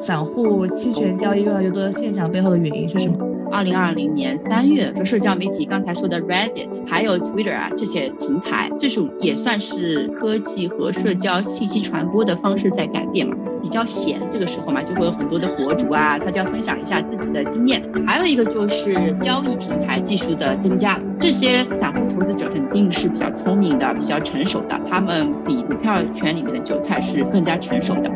散户期权交易越来越多的现象背后的原因是什么？二零二零年三月，社交媒体刚才说的 Reddit，还有 Twitter 啊这些平台，这种也算是科技和社交信息传播的方式在改变嘛，比较闲，这个时候嘛，就会有很多的博主啊，他就要分享一下自己的经验。还有一个就是交易平台技术的增加，这些散户投资者肯定是比较聪明的，比较成熟的，他们比股票圈里面的韭菜是更加成熟的。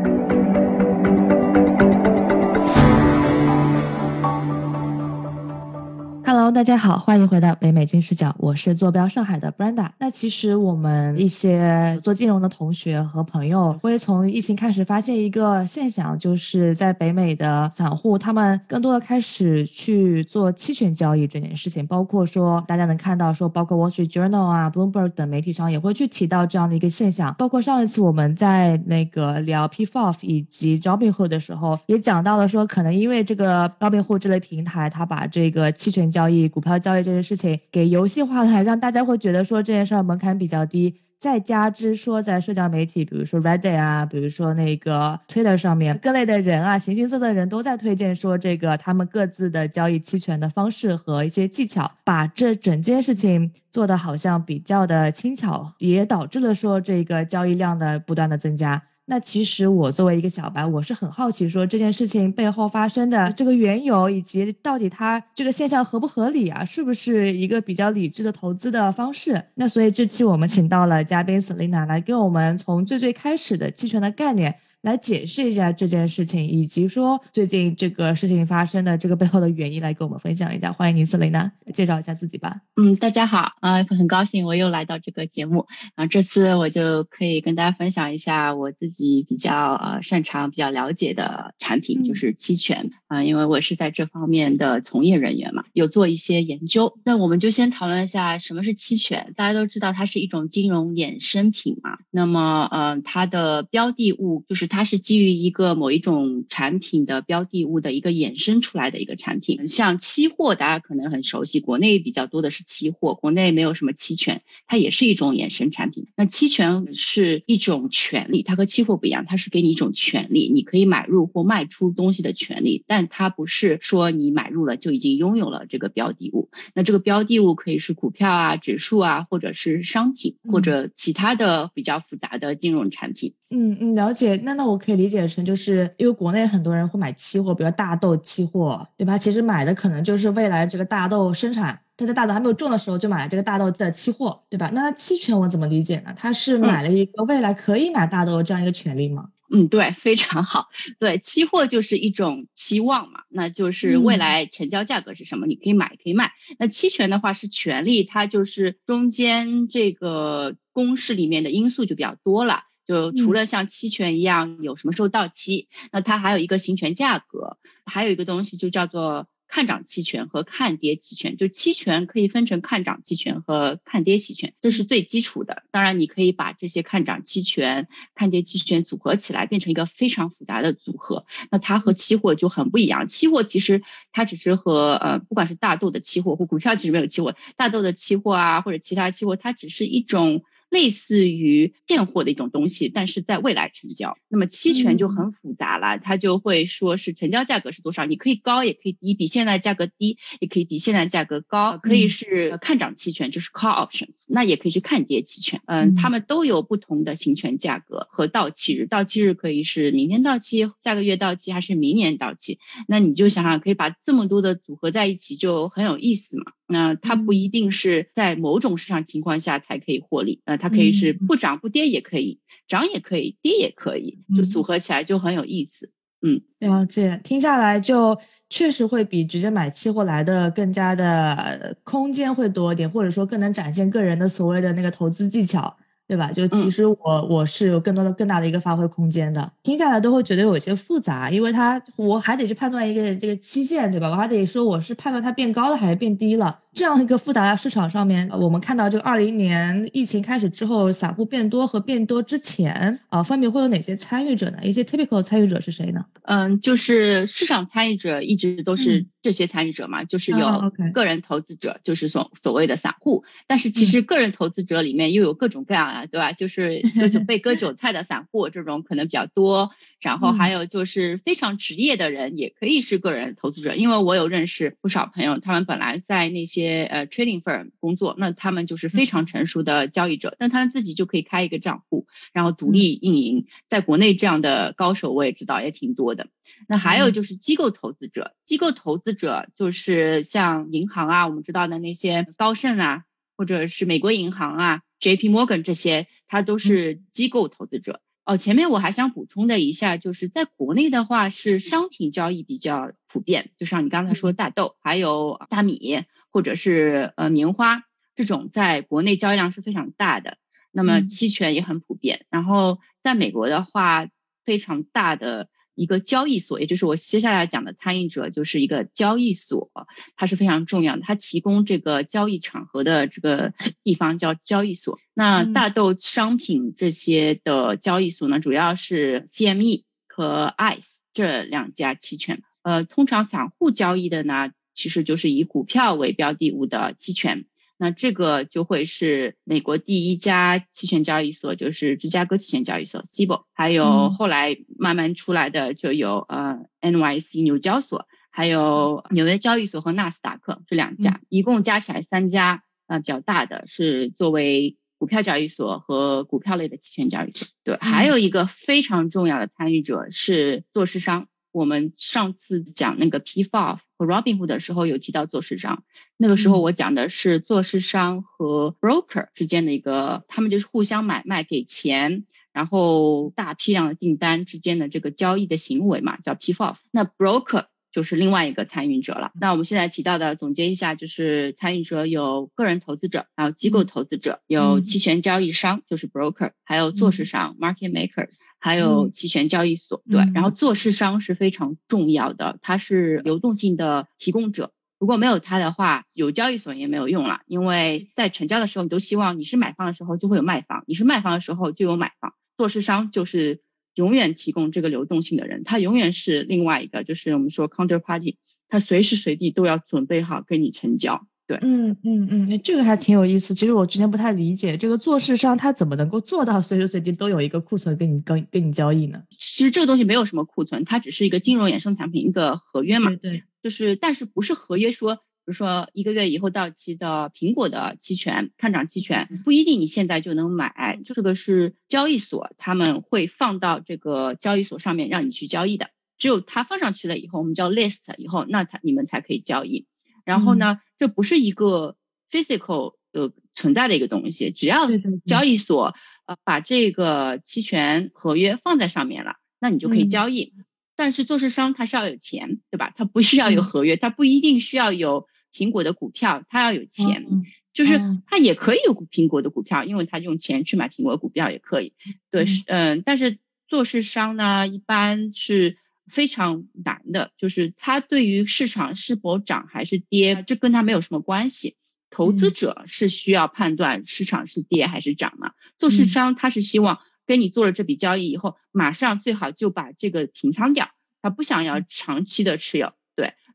大家好，欢迎回到北美金视角，我是坐标上海的 Brenda。那其实我们一些做金融的同学和朋友，会从疫情开始发现一个现象，就是在北美的散户，他们更多的开始去做期权交易这件事情。包括说大家能看到，说包括 Wall Street Journal 啊、Bloomberg 等媒体上也会去提到这样的一个现象。包括上一次我们在那个聊 PFOF 以及 jobbo 的时候，也讲到了说，可能因为这个 jobbo 这类平台，它把这个期权交易、股票交易这件事情给游戏化了，让大家会觉得说这件事儿门槛比较低。再加之说，在社交媒体，比如说 Reddit 啊，比如说那个 Twitter 上面，各类的人啊，形形色色的人都在推荐说这个他们各自的交易期权的方式和一些技巧，把这整件事情做的好像比较的轻巧，也导致了说这个交易量的不断的增加。那其实我作为一个小白，我是很好奇，说这件事情背后发生的这个缘由，以及到底它这个现象合不合理啊？是不是一个比较理智的投资的方式？那所以这期我们请到了嘉宾 Selina 来给我们从最最开始的期权的概念。来解释一下这件事情，以及说最近这个事情发生的这个背后的原因，来跟我们分享一下。欢迎您，瑟琳娜，介绍一下自己吧。嗯，大家好，啊，很高兴我又来到这个节目，啊，这次我就可以跟大家分享一下我自己比较呃擅长、比较了解的产品，就是期权啊，因为我是在这方面的从业人员嘛，有做一些研究。那我们就先讨论一下什么是期权。大家都知道它是一种金融衍生品嘛，那么呃，它的标的物就是。它是基于一个某一种产品的标的物的一个衍生出来的一个产品，像期货，大家可能很熟悉，国内比较多的是期货，国内没有什么期权，它也是一种衍生产品。那期权是一种权利，它和期货不一样，它是给你一种权利，你可以买入或卖出东西的权利，但它不是说你买入了就已经拥有了这个标的物。那这个标的物可以是股票啊、指数啊，或者是商品或者其他的比较复杂的金融产品。嗯嗯，了解。那那我可以理解成，就是因为国内很多人会买期货，比如大豆期货，对吧？其实买的可能就是未来这个大豆生产，他在大豆还没有种的时候就买了这个大豆的期货，对吧？那它期权我怎么理解呢？它是买了一个未来可以买大豆这样一个权利吗？嗯，对，非常好。对，期货就是一种期望嘛，那就是未来成交价格是什么，你可以买可以卖。那期权的话是权利，它就是中间这个公式里面的因素就比较多了。就除了像期权一样有什么时候到期，那它还有一个行权价格，还有一个东西就叫做看涨期权和看跌期权。就期权可以分成看涨期权和看跌期权，这是最基础的。当然，你可以把这些看涨期权、看跌期权组合起来，变成一个非常复杂的组合。那它和期货就很不一样。期货其实它只是和呃，不管是大豆的期货或股票，其实没有期货。大豆的期货啊，或者其他期货，它只是一种。类似于现货的一种东西，但是在未来成交。那么期权就很复杂了，它就会说是成交价格是多少，你可以高也可以低，比现在价格低，也可以比现在价格高，可以是看涨期权，就是 call options，那也可以去看跌期权。嗯，他们都有不同的行权价格和到期日，到期日可以是明天到期，下个月到期，还是明年到期。那你就想想，可以把这么多的组合在一起，就很有意思嘛。那它不一定是在某种市场情况下才可以获利，呃，它可以是不涨不跌也可以，涨也可以，跌也可以，就组合起来就很有意思。嗯，了解，听下来就确实会比直接买期货来的更加的空间会多一点，或者说更能展现个人的所谓的那个投资技巧。对吧？就其实我我是有更多的更大的一个发挥空间的，听下来都会觉得有些复杂，因为它我还得去判断一个这个期限，对吧？我还得说我是判断它变高了还是变低了，这样一个复杂的市场上面，我们看到这个二零年疫情开始之后，散户变多和变多之前啊，分别会有哪些参与者呢？一些 typical 参与者是谁呢？嗯，就是市场参与者一直都是这些参与者嘛，就是有个人投资者，就是所所谓的散户。但是其实个人投资者里面又有各种各样的，对吧？就是 就被割韭菜的散户这种可能比较多，然后还有就是非常职业的人也可以是个人投资者，因为我有认识不少朋友，他们本来在那些。呃，trading firm 工作，那他们就是非常成熟的交易者，那他们自己就可以开一个账户，然后独立运营。在国内这样的高手我也知道也挺多的。那还有就是机构投资者，机构投资者就是像银行啊，我们知道的那些高盛啊，或者是美国银行啊，J.P. Morgan 这些，它都是机构投资者。哦，前面我还想补充的一下，就是在国内的话是商品交易比较普遍，就像你刚才说大豆，还有大米。或者是呃棉花这种在国内交易量是非常大的，那么期权也很普遍。然后在美国的话，非常大的一个交易所，也就是我接下来讲的参与者，就是一个交易所，它是非常重要的，它提供这个交易场合的这个地方叫交易所。那大豆商品这些的交易所呢，主要是 CME 和 ICE 这两家期权。呃，通常散户交易的呢。其实就是以股票为标的物的期权，那这个就会是美国第一家期权交易所，就是芝加哥期权交易所 （CBOE），还有后来慢慢出来的就有呃 NYC 纽交所，还有纽约交易所和纳斯达克这两家，一共加起来三家，呃比较大的是作为股票交易所和股票类的期权交易所。对，还有一个非常重要的参与者是做市商。我们上次讲那个 PFOF 和 Robinhood 的时候有提到做市商，那个时候我讲的是做市商和 broker 之间的一个，他们就是互相买卖给钱，然后大批量的订单之间的这个交易的行为嘛，叫 PFOF。那 broker 就是另外一个参与者了。那我们现在提到的，总结一下，就是参与者有个人投资者，还有机构投资者，有期权交易商，就是 broker，还有做市商 market makers，还有期权交易所。对，然后做市商是非常重要的，它是流动性的提供者。如果没有它的话，有交易所也没有用了，因为在成交的时候，你都希望你是买方的时候就会有卖方，你是卖方的时候就有买方。做市商就是。永远提供这个流动性的人，他永远是另外一个，就是我们说 counterparty，他随时随地都要准备好跟你成交。对，嗯嗯嗯，这个还挺有意思。其实我之前不太理解，这个做市商他怎么能够做到随时随地都有一个库存跟你跟跟你交易呢？其实这个东西没有什么库存，它只是一个金融衍生产品，一个合约嘛。对，就是但是不是合约说。比如说一个月以后到期的苹果的期权看涨期权，不一定你现在就能买，这个是交易所他们会放到这个交易所上面让你去交易的，只有它放上去了以后，我们叫 list 以后，那它你们才可以交易。然后呢，这不是一个 physical 呃存在的一个东西，只要交易所呃把这个期权合约放在上面了，那你就可以交易。但是做市商他是要有钱，对吧？他不需要有合约，他不一定需要有。苹果的股票，他要有钱，就是他也可以有苹果的股票，因为他用钱去买苹果的股票也可以。对，嗯，但是做市商呢，一般是非常难的，就是他对于市场是否涨还是跌，这跟他没有什么关系。投资者是需要判断市场是跌还是涨嘛？做市商他是希望跟你做了这笔交易以后，马上最好就把这个平仓掉，他不想要长期的持有。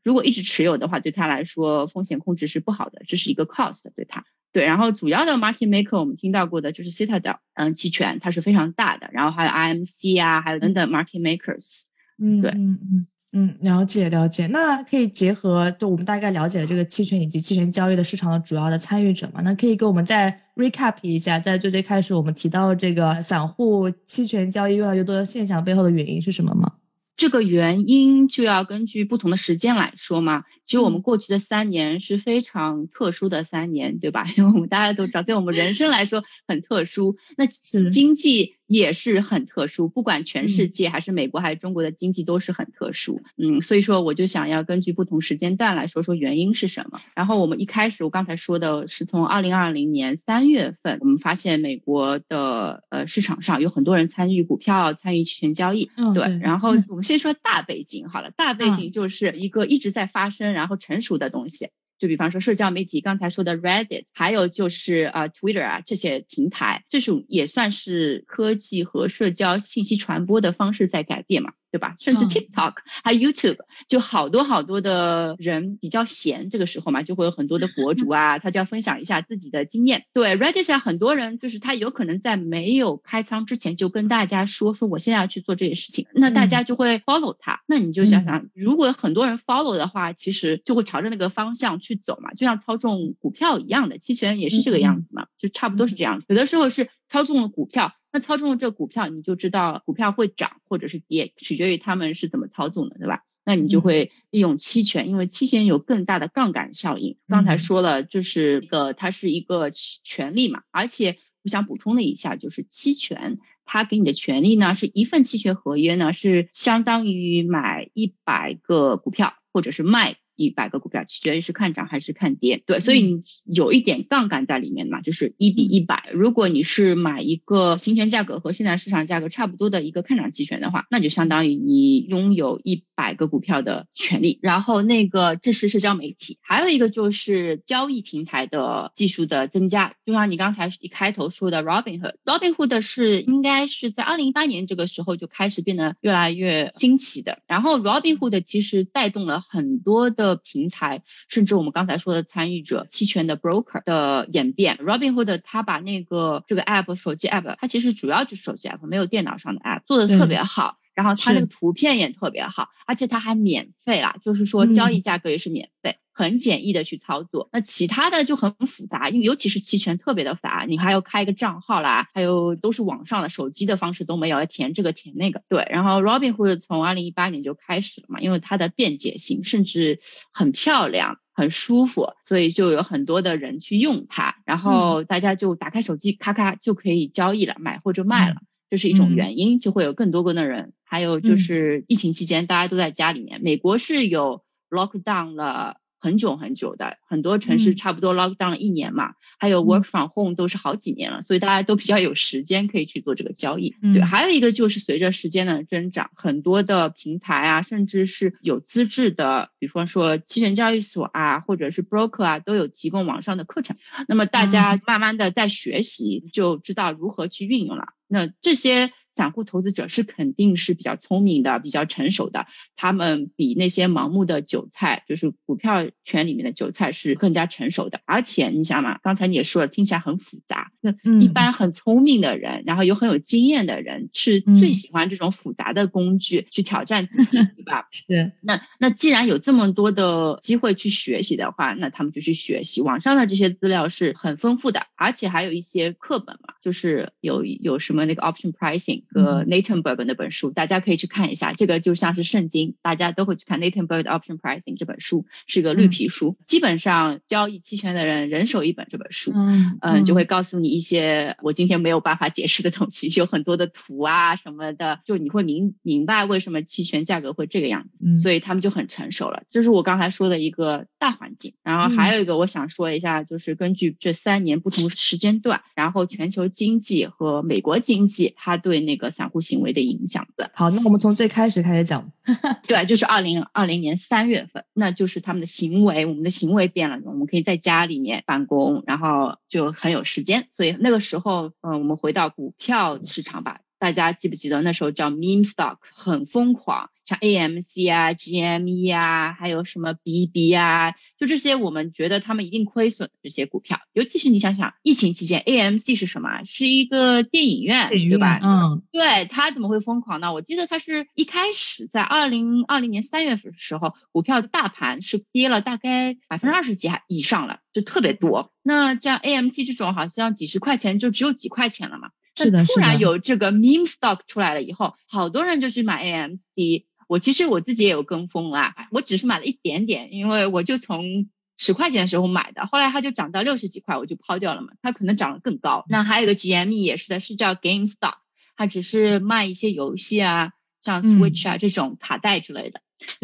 如果一直持有的话，对他来说风险控制是不好的，这是一个 cost 对他。对，然后主要的 market maker 我们听到过的就是 Citadel，嗯，期权它是非常大的，然后还有 IMC 啊，还有等等 market makers。嗯，对，嗯嗯嗯，了解了解。那可以结合就我们大概了解了这个期权以及期权交易的市场的主要的参与者嘛？那可以给我们再 recap 一下，在最最开始我们提到这个散户期权交易越来越多的现象背后的原因是什么吗？这个原因就要根据不同的时间来说嘛。其实我们过去的三年是非常特殊的三年，对吧？因为我们大家都知道，对我们人生来说很特殊。那经济。也是很特殊，不管全世界还是美国还是中国的经济都是很特殊，嗯，所以说我就想要根据不同时间段来说说原因是什么。然后我们一开始我刚才说的是从二零二零年三月份，我们发现美国的呃市场上有很多人参与股票、参与期权交易，对。然后我们先说大背景好了，大背景就是一个一直在发生然后成熟的东西。就比方说社交媒体，刚才说的 Reddit，还有就是啊 Twitter 啊这些平台，这种也算是科技和社交信息传播的方式在改变嘛。对吧？甚至 TikTok 还有 YouTube，就好多好多的人比较闲，这个时候嘛，就会有很多的博主啊，他就要分享一下自己的经验。对，Reddit 上很多人就是他有可能在没有开仓之前就跟大家说说我现在要去做这些事情，那大家就会 follow 他。那你就想想，如果很多人 follow 的话，其实就会朝着那个方向去走嘛，就像操纵股票一样的，期权也是这个样子嘛，就差不多是这样。有的时候是操纵了股票。那操纵了这个股票，你就知道股票会涨或者是跌，取决于他们是怎么操纵的，对吧？那你就会利用期权，因为期权有更大的杠杆效应。刚才说了，就是一个它是一个权利嘛，而且我想补充的一下，就是期权它给你的权利呢，是一份期权合约呢，是相当于买一百个股票，或者是卖。一百个股票取决于是看涨还是看跌，对，所以你有一点杠杆在里面嘛，就是一比一百。如果你是买一个行权价格和现在市场价格差不多的一个看涨期权的话，那就相当于你拥有一百个股票的权利。然后那个这是社交媒体，还有一个就是交易平台的技术的增加，就像你刚才一开头说的 Robinhood，Robinhood 是应该是在二零一八年这个时候就开始变得越来越兴起的。然后 Robinhood 其实带动了很多的。的平台，甚至我们刚才说的参与者期权的 broker 的演变，Robinhood 他把那个这个 app 手机 app，它其实主要就是手机 app，没有电脑上的 app，做的特别好，然后它那个图片也特别好，而且它还免费啦，就是说交易价格也是免费。很简易的去操作，那其他的就很复杂，因为尤其是期权特别的杂，你还要开一个账号啦，还有都是网上的，手机的方式都没有，要填这个填那个。对，然后 Robinhood 从二零一八年就开始了嘛，因为它的便捷性，甚至很漂亮，很舒服，所以就有很多的人去用它，然后大家就打开手机，咔咔就可以交易了，买或者卖了，这是一种原因，就会有更多更多的人。还有就是疫情期间大家都在家里面，美国是有 lockdown 了。很久很久的，很多城市差不多 lock down 了一年嘛，还有 work from home 都是好几年了，所以大家都比较有时间可以去做这个交易。对，还有一个就是随着时间的增长，很多的平台啊，甚至是有资质的，比方说期权交易所啊，或者是 broker 啊，都有提供网上的课程。那么大家慢慢的在学习，就知道如何去运用了。那这些。散户投资者是肯定是比较聪明的，比较成熟的，他们比那些盲目的韭菜，就是股票圈里面的韭菜是更加成熟的。而且你想嘛，刚才你也说了，听起来很复杂。那一般很聪明的人，然后有很有经验的人，是最喜欢这种复杂的工具去挑战自己，对吧？是。那那既然有这么多的机会去学习的话，那他们就去学习。网上的这些资料是很丰富的，而且还有一些课本嘛，就是有有什么那个 option pricing。和 Nathan Berg 那本书，大家可以去看一下。这个就像是圣经，大家都会去看 Nathan Berg Option Pricing 这本书，是个绿皮书。基本上交易期权的人人手一本这本书，嗯嗯，就会告诉你一些我今天没有办法解释的东西，有很多的图啊什么的，就你会明明白为什么期权价格会这个样子。所以他们就很成熟了。这是我刚才说的一个大环境。然后还有一个我想说一下，就是根据这三年不同时间段，然后全球经济和美国经济，它对那。那个散户行为的影响的。好，那我们从最开始开始讲。对，就是二零二零年三月份，那就是他们的行为，我们的行为变了，我们可以在家里面办公，然后就很有时间。所以那个时候，嗯，我们回到股票市场吧。大家记不记得那时候叫 meme stock，很疯狂。像 AMC 啊、GME 啊，还有什么 BB 啊，就这些我们觉得他们一定亏损的这些股票，尤其是你想想，疫情期间 AMC 是什么？是一个电影院，对吧？嗯，对，它怎么会疯狂呢？我记得它是一开始在二零二零年三月份的时候，股票的大盘是跌了大概百分之二十几还以上了，就特别多。那像 AMC 这种，好像几十块钱就只有几块钱了嘛。是的，突然有这个 meme stock 出来了以后，好多人就去买 AMC。我其实我自己也有跟风啦，我只是买了一点点，因为我就从十块钱的时候买的，后来它就涨到六十几块，我就抛掉了嘛。它可能涨得更高。那还有一个 GME 也是的，是叫 GameStop，它只是卖一些游戏啊，像 Switch 啊这种卡带之类的，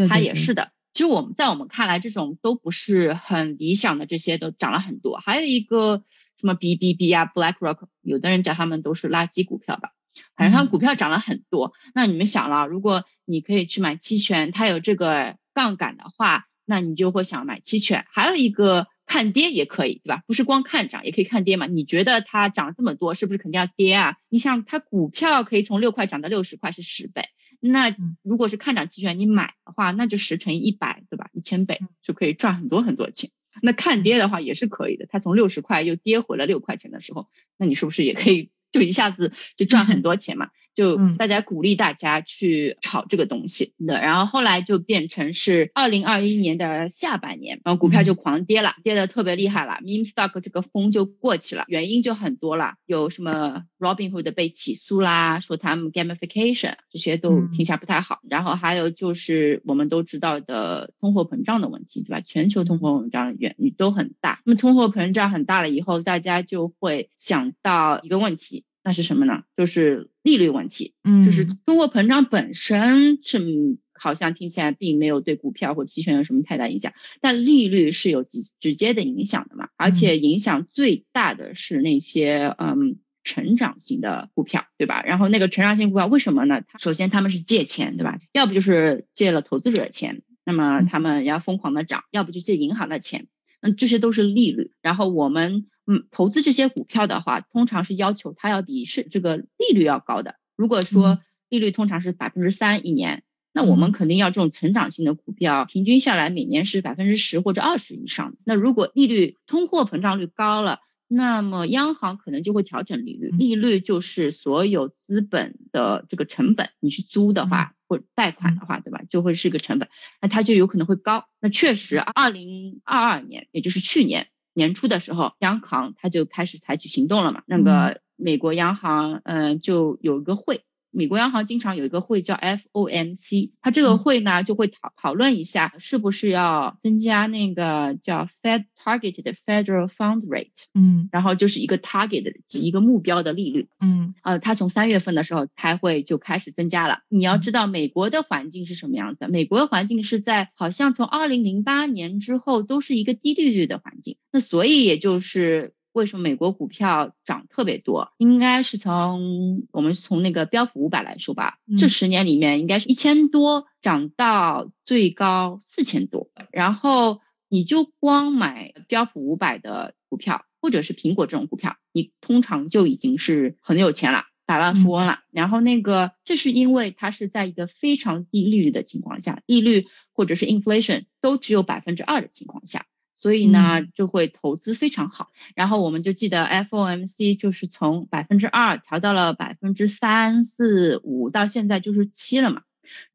它也是的。其实我们在我们看来，这种都不是很理想的，这些都涨了很多。还有一个什么 BBB 啊，BlackRock，有的人讲他们都是垃圾股票吧。反正它股票涨了很多，那你们想了，如果你可以去买期权，它有这个杠杆的话，那你就会想买期权。还有一个看跌也可以，对吧？不是光看涨，也可以看跌嘛。你觉得它涨这么多，是不是肯定要跌啊？你想它股票可以从六块涨到六十块，是十倍。那如果是看涨期权，你买的话，那就十乘以一百，对吧？一千倍就可以赚很多很多钱。那看跌的话也是可以的，它从六十块又跌回了六块钱的时候，那你是不是也可以就一下子就赚很多钱嘛？就大家鼓励大家去炒这个东西。的，然后后来就变成是二零二一年的下半年，然后股票就狂跌了，跌的特别厉害了，meme stock 这个风就过去了，原因就很多了，有什么 Robinhood 被起诉啦，说他们 gamification 这些都听起来不太好，然后还有就是我们都知道的通货膨胀的问题，对吧？全球通货膨胀原因都很大，那么通货膨胀很大了以后，大家就会想到一个问题。那是什么呢？就是利率问题，嗯，就是通货膨胀本身是好像听起来并没有对股票或期权有什么太大影响，但利率是有直直接的影响的嘛，而且影响最大的是那些嗯成长型的股票，对吧？然后那个成长型股票为什么呢？首先他们是借钱，对吧？要不就是借了投资者的钱，那么他们要疯狂的涨，要不就借银行的钱，那这些都是利率，然后我们。嗯，投资这些股票的话，通常是要求它要比是这个利率要高的。如果说利率通常是百分之三一年，那我们肯定要这种成长性的股票，平均下来每年是百分之十或者二十以上。那如果利率通货膨胀率高了，那么央行可能就会调整利率。利率就是所有资本的这个成本，你去租的话或贷款的话，对吧？就会是一个成本，那它就有可能会高。那确实，二零二二年，也就是去年。年初的时候，央行它就开始采取行动了嘛。那个美国央行，嗯，就有一个会。美国央行经常有一个会叫 FOMC，它这个会呢就会讨讨论一下是不是要增加那个叫 Fed Targeted Federal Fund Rate，嗯，然后就是一个 target 的一个目标的利率，嗯，呃，它从三月份的时候开会就开始增加了。你要知道美国的环境是什么样子，美国的环境是在好像从二零零八年之后都是一个低利率的环境，那所以也就是。为什么美国股票涨特别多？应该是从我们从那个标普五百来说吧，这十年里面应该是一千多涨到最高四千多。然后你就光买标普五百的股票，或者是苹果这种股票，你通常就已经是很有钱了，百万富翁了。然后那个这是因为它是在一个非常低利率的情况下，利率或者是 inflation 都只有百分之二的情况下。所以呢，就会投资非常好。然后我们就记得 FOMC 就是从百分之二调到了百分之三四五，到现在就是七了嘛，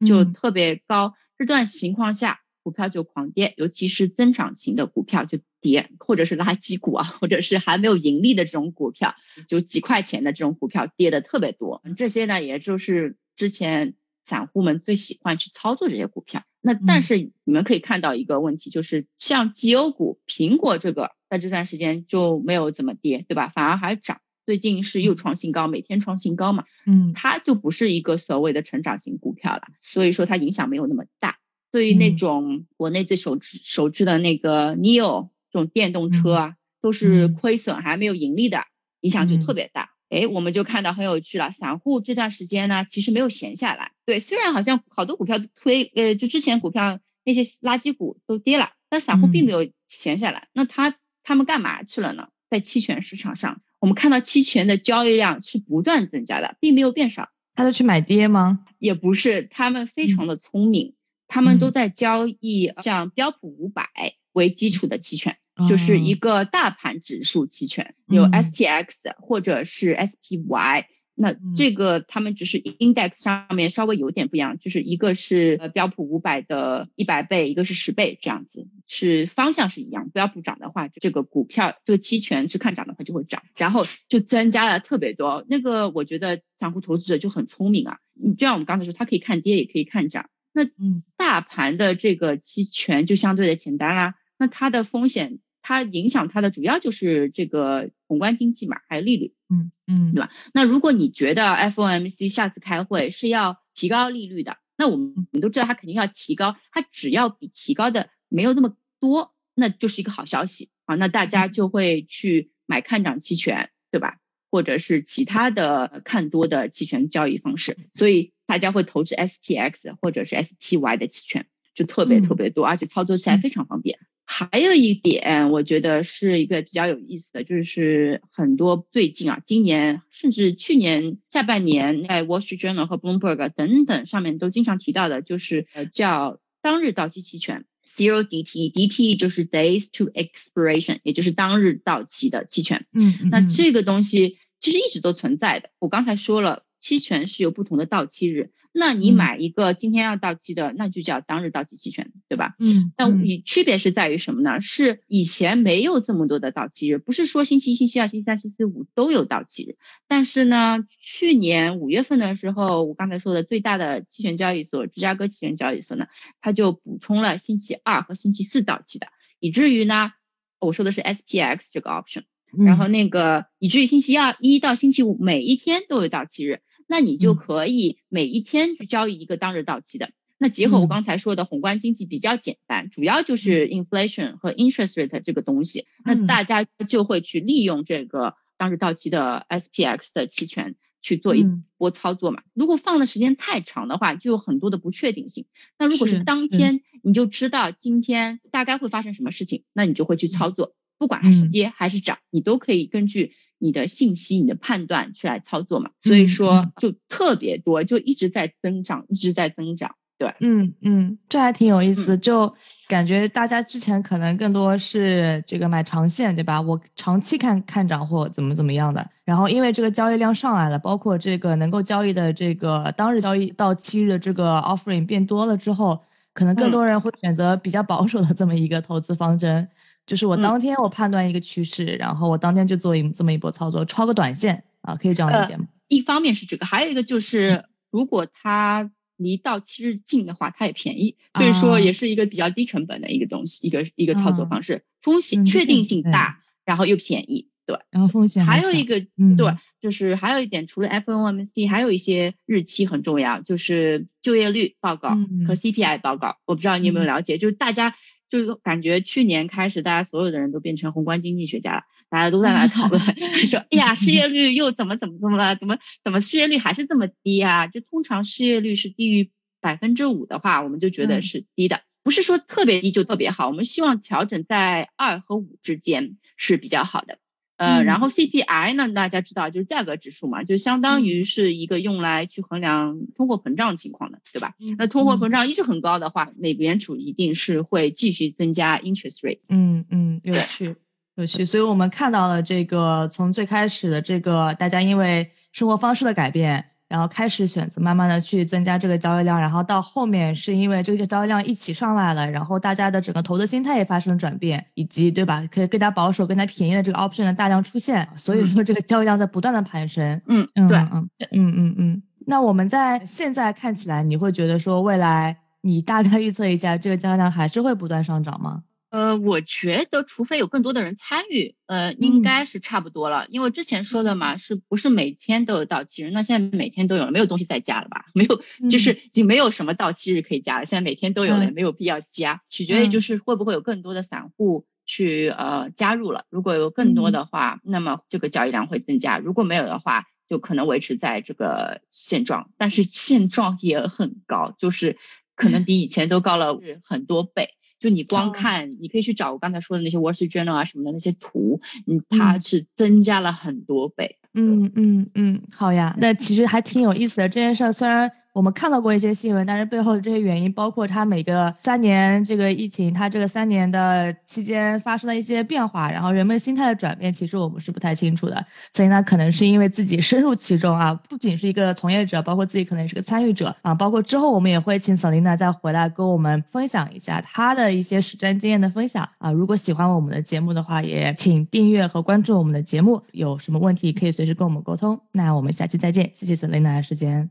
就特别高。这段情况下，股票就狂跌，尤其是增长型的股票就跌，或者是垃圾股啊，或者是还没有盈利的这种股票，就几块钱的这种股票跌的特别多。这些呢，也就是之前散户们最喜欢去操作这些股票。那但是你们可以看到一个问题，就是像绩优股，苹果这个在这段时间就没有怎么跌，对吧？反而还涨，最近是又创新高，每天创新高嘛。嗯，它就不是一个所谓的成长型股票了，所以说它影响没有那么大。对于那种国内最首支首支的那个 Neo 这种电动车啊，都是亏损还没有盈利的，影响就特别大。哎，我们就看到很有趣了。散户这段时间呢，其实没有闲下来。对，虽然好像好多股票都推，呃，就之前股票那些垃圾股都跌了，但散户并没有闲下来。那他他们干嘛去了呢？在期权市场上，我们看到期权的交易量是不断增加的，并没有变少。他在去买跌吗？也不是，他们非常的聪明，他们都在交易像标普五百为基础的期权。就是一个大盘指数期权，有 SPX 或者是 SPY，那这个他们只是 index 上面稍微有点不一样，就是一个是标普五百的一百倍，一个是十倍这样子，是方向是一样。标普涨的话，这个股票这个期权是看涨的话就会涨，然后就增加了特别多。那个我觉得散户投资者就很聪明啊，你就像我们刚才说，它可以看跌也可以看涨，那嗯，大盘的这个期权就相对的简单啦，那它的风险。它影响它的主要就是这个宏观经济嘛，还有利率，嗯嗯，对吧？那如果你觉得 FOMC 下次开会是要提高利率的，那我们我们都知道它肯定要提高，它只要比提高的没有这么多，那就是一个好消息啊，那大家就会去买看涨期权，对吧？或者是其他的看多的期权交易方式，所以大家会投资 SPX 或者是 SPY 的期权。就特别特别多，而且操作起来非常方便。还有一点，我觉得是一个比较有意思的，就是很多最近啊，今年甚至去年下半年，在 Wall Street Journal 和 Bloomberg 等等上面都经常提到的，就是呃叫当日到期期权 （Zero DTE），DTE 就是 Days to Expiration，也就是当日到期的期权。嗯，那这个东西其实一直都存在的。我刚才说了，期权是有不同的到期日。那你买一个今天要到期的，那就叫当日到期期权，对吧？嗯，那你区别是在于什么呢？是以前没有这么多的到期日，不是说星期一、星期二、星期三、星期五都有到期日。但是呢，去年五月份的时候，我刚才说的最大的期权交易所芝加哥期权交易所呢，它就补充了星期二和星期四到期的，以至于呢，我说的是 SPX 这个 option，然后那个以至于星期二一到星期五每一天都有到期日。那你就可以每一天去交易一个当日到期的。那结合我刚才说的宏观经济比较简单，主要就是 inflation 和 interest rate 这个东西，那大家就会去利用这个当日到期的 SPX 的期权去做一波操作嘛。如果放的时间太长的话，就有很多的不确定性。那如果是当天，你就知道今天大概会发生什么事情，那你就会去操作，不管它是跌还是涨，你都可以根据。你的信息、你的判断去来操作嘛，所以说就特别多，就一直在增长，一直在增长。对，嗯嗯，这还挺有意思，就感觉大家之前可能更多是这个买长线，对吧？我长期看看涨或怎么怎么样的，然后因为这个交易量上来了，包括这个能够交易的这个当日交易到期日的这个 offering 变多了之后，可能更多人会选择比较保守的这么一个投资方针。就是我当天我判断一个趋势，然后我当天就做一这么一波操作，抄个短线啊，可以这样理解吗？一方面是这个，还有一个就是如果它离到期日近的话，它也便宜，所以说也是一个比较低成本的一个东西，一个一个操作方式，风险确定性大，然后又便宜，对，然后风。险还有一个对，就是还有一点，除了 FOMC，还有一些日期很重要，就是就业率报告和 CPI 报告，我不知道你有没有了解，就是大家。就是感觉去年开始，大家所有的人都变成宏观经济学家了，大家都在那讨论，说，哎呀，失业率又怎么怎么怎么了？怎么怎么失业率还是这么低啊？就通常失业率是低于百分之五的话，我们就觉得是低的，不是说特别低就特别好。我们希望调整在二和五之间是比较好的。呃，然后 CPI 呢，大家知道就是价格指数嘛，就相当于是一个用来去衡量通货膨胀情况的，对吧？那通货膨胀一直很高的话，美联储一定是会继续增加 interest rate。嗯嗯，有趣有趣，所以我们看到了这个从最开始的这个大家因为生活方式的改变。然后开始选择慢慢的去增加这个交易量，然后到后面是因为这个交易量一起上来了，然后大家的整个投资心态也发生了转变，以及对吧，可以更加保守、更加便宜的这个 option 的大量出现，所以说这个交易量在不断的攀升。嗯嗯对嗯嗯嗯嗯。那我们在现在看起来，你会觉得说未来你大概预测一下，这个交易量还是会不断上涨吗？呃，我觉得除非有更多的人参与，呃，应该是差不多了。因为之前说的嘛，是不是每天都有到期日？那现在每天都有了，没有东西再加了吧？没有，就是已经没有什么到期日可以加了。现在每天都有了，也没有必要加。取决于就是会不会有更多的散户去呃加入了。如果有更多的话，那么这个交易量会增加；如果没有的话，就可能维持在这个现状。但是现状也很高，就是可能比以前都高了很多倍。就你光看，你可以去找我刚才说的那些 Wall Street Journal 啊什么的那些图，嗯，它是增加了很多倍。嗯嗯嗯，好呀，那其实还挺有意思的这件事，虽然。我们看到过一些新闻，但是背后的这些原因，包括它每个三年这个疫情，它这个三年的期间发生的一些变化，然后人们心态的转变，其实我们是不太清楚的。所以呢，可能是因为自己深入其中啊，不仅是一个从业者，包括自己可能也是个参与者啊，包括之后我们也会请 Selina 再回来跟我们分享一下她的一些实战经验的分享啊。如果喜欢我们的节目的话，也请订阅和关注我们的节目。有什么问题可以随时跟我们沟通。那我们下期再见，谢谢 Selina 的时间。